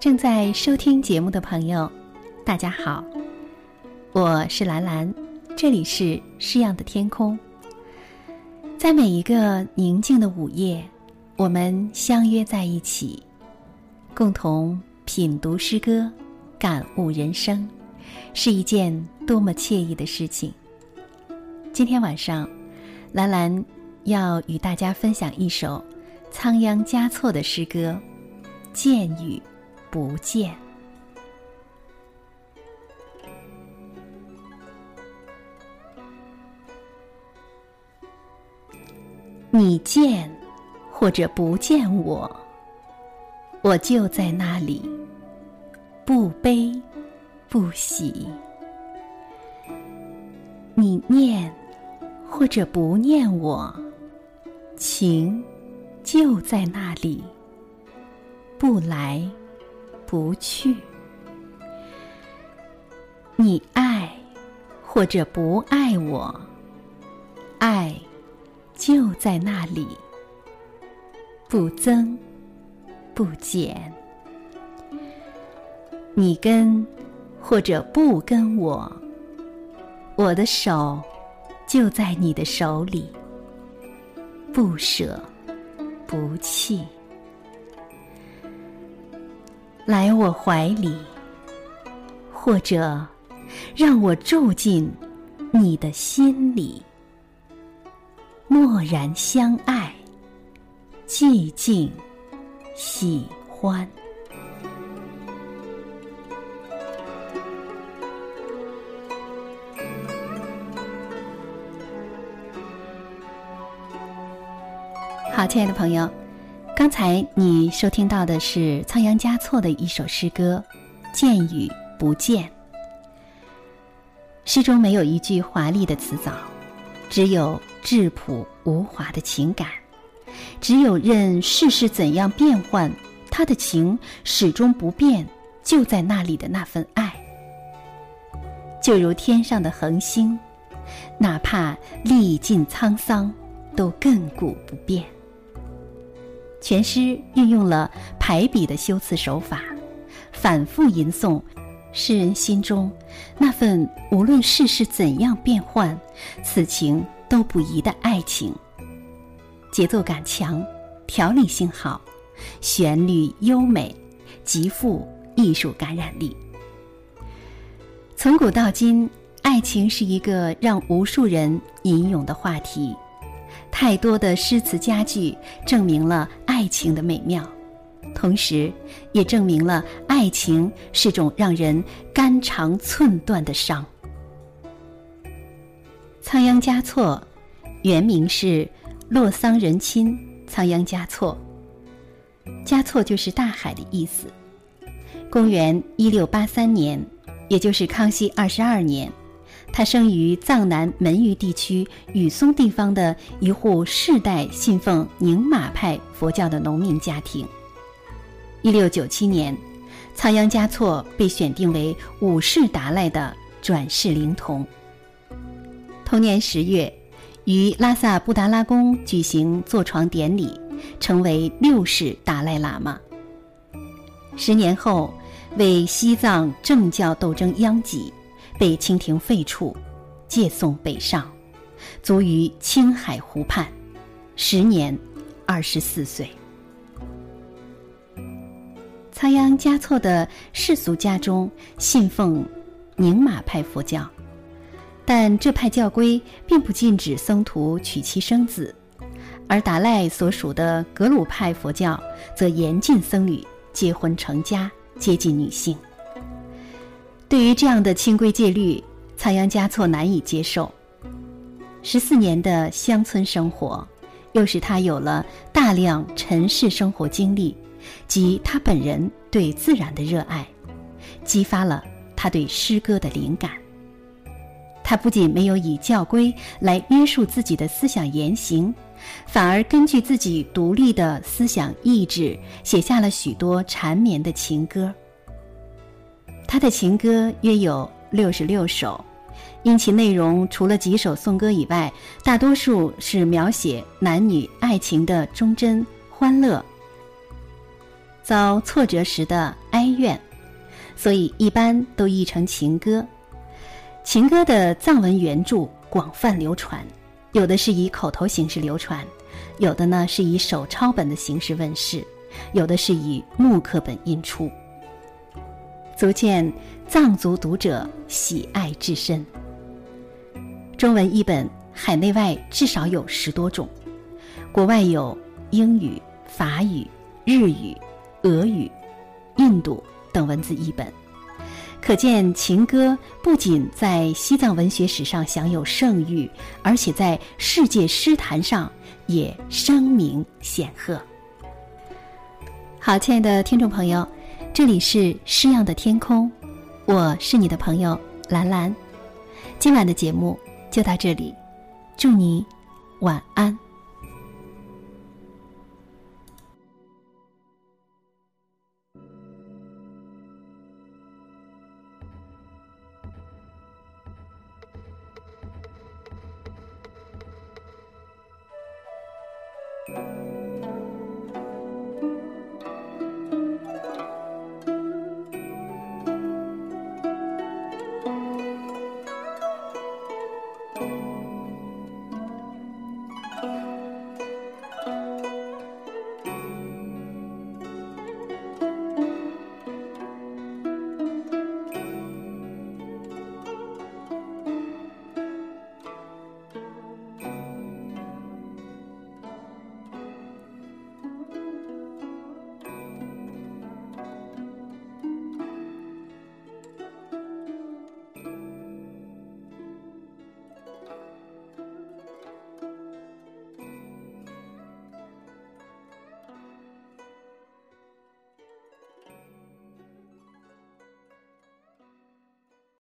正在收听节目的朋友，大家好，我是兰兰，这里是诗样的天空。在每一个宁静的午夜，我们相约在一起，共同品读诗歌，感悟人生，是一件多么惬意的事情。今天晚上，兰兰要与大家分享一首仓央嘉措的诗歌《见与不见》。你见或者不见我，我就在那里，不悲不喜。你念或者不念我，情就在那里，不来不去。你爱或者不爱我，爱。就在那里，不增不减。你跟或者不跟我，我的手就在你的手里，不舍不弃。来我怀里，或者让我住进你的心里。默然相爱，寂静喜欢。好，亲爱的朋友，刚才你收听到的是仓央嘉措的一首诗歌《见与不见》。诗中没有一句华丽的词藻，只有。质朴无华的情感，只有任世事怎样变幻，他的情始终不变，就在那里的那份爱，就如天上的恒星，哪怕历尽沧桑，都亘古不变。全诗运用了排比的修辞手法，反复吟诵诗人心中那份无论世事怎样变幻，此情。都不移的爱情，节奏感强，条理性好，旋律优美，极富艺术感染力。从古到今，爱情是一个让无数人吟咏的话题，太多的诗词佳句证明了爱情的美妙，同时也证明了爱情是种让人肝肠寸断的伤。仓央嘉措，原名是洛桑仁钦仓央嘉措。嘉措就是大海的意思。公元一六八三年，也就是康熙二十二年，他生于藏南门隅地区雨松地方的一户世代信奉宁玛派佛教的农民家庭。一六九七年，仓央嘉措被选定为五世达赖的转世灵童。同年十月，于拉萨布达拉宫举行坐床典礼，成为六世达赖喇嘛。十年后，为西藏政教斗争殃及，被清廷废黜，借送北上，卒于青海湖畔，时年二十四岁。仓央嘉措的世俗家中信奉宁玛派佛教。但这派教规并不禁止僧徒娶妻生子，而达赖所属的格鲁派佛教则严禁僧侣结婚成家、接近女性。对于这样的清规戒律，仓央嘉措难以接受。十四年的乡村生活，又使他有了大量尘世生活经历，及他本人对自然的热爱，激发了他对诗歌的灵感。他不仅没有以教规来约束自己的思想言行，反而根据自己独立的思想意志，写下了许多缠绵的情歌。他的情歌约有六十六首，因其内容除了几首颂歌以外，大多数是描写男女爱情的忠贞、欢乐、遭挫折时的哀怨，所以一般都译成情歌。情歌的藏文原著广泛流传，有的是以口头形式流传，有的呢是以手抄本的形式问世，有的是以木刻本印出。足见藏族读者喜爱至深。中文译本海内外至少有十多种，国外有英语、法语、日语、俄语、印度等文字译本，可见情歌不仅在西藏文学史上享有盛誉，而且在世界诗坛上也声名显赫。好，亲爱的听众朋友。这里是诗样的天空，我是你的朋友兰兰。今晚的节目就到这里，祝你晚安。